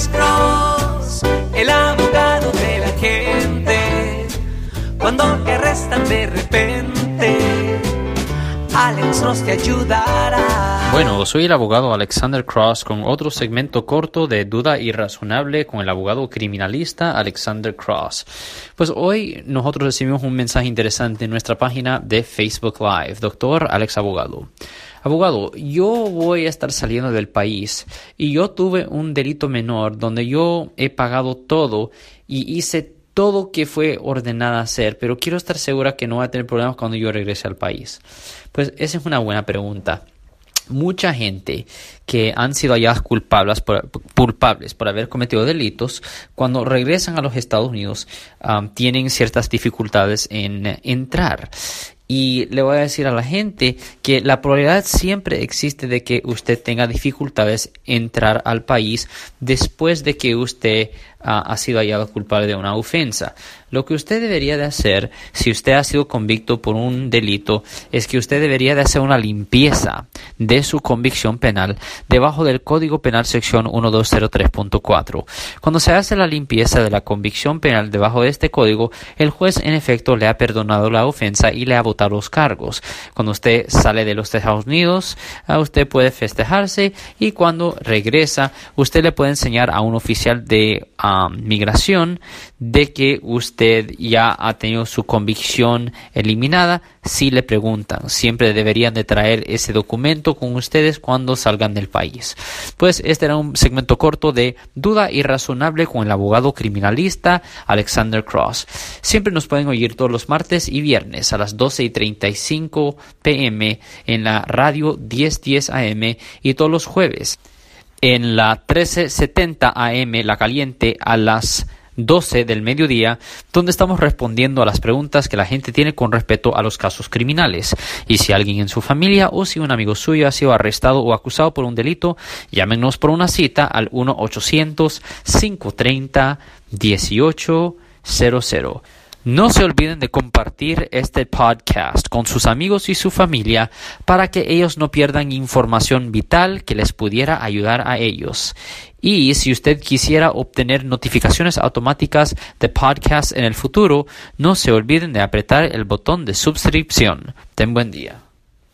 Alex Cross, el abogado de la gente. Cuando arrestan de repente, Alex Cross te ayudará. Bueno, soy el abogado Alexander Cross con otro segmento corto de Duda Irrazonable con el abogado criminalista Alexander Cross. Pues hoy nosotros recibimos un mensaje interesante en nuestra página de Facebook Live. Doctor Alex Abogado. Abogado, yo voy a estar saliendo del país y yo tuve un delito menor donde yo he pagado todo y hice todo que fue ordenada hacer, pero quiero estar segura que no va a tener problemas cuando yo regrese al país. Pues esa es una buena pregunta mucha gente que han sido halladas culpables por, culpables por haber cometido delitos, cuando regresan a los Estados Unidos, um, tienen ciertas dificultades en entrar. Y le voy a decir a la gente que la probabilidad siempre existe de que usted tenga dificultades en entrar al país después de que usted ha sido hallado culpable de una ofensa. Lo que usted debería de hacer, si usted ha sido convicto por un delito, es que usted debería de hacer una limpieza de su convicción penal debajo del Código Penal sección 1203.4. Cuando se hace la limpieza de la convicción penal debajo de este código, el juez en efecto le ha perdonado la ofensa y le ha votado los cargos. Cuando usted sale de los Estados Unidos, usted puede festejarse y cuando regresa, usted le puede enseñar a un oficial de migración de que usted ya ha tenido su convicción eliminada, si le preguntan, siempre deberían de traer ese documento con ustedes cuando salgan del país. Pues este era un segmento corto de duda irrazonable con el abogado criminalista Alexander Cross. Siempre nos pueden oír todos los martes y viernes a las 12 y 35 pm en la radio 1010 AM y todos los jueves en la 1370 AM La Caliente a las 12 del mediodía, donde estamos respondiendo a las preguntas que la gente tiene con respecto a los casos criminales. Y si alguien en su familia o si un amigo suyo ha sido arrestado o acusado por un delito, llámenos por una cita al 1-800-530-1800. No se olviden de compartir este podcast con sus amigos y su familia para que ellos no pierdan información vital que les pudiera ayudar a ellos. Y si usted quisiera obtener notificaciones automáticas de podcast en el futuro, no se olviden de apretar el botón de suscripción. Ten buen día.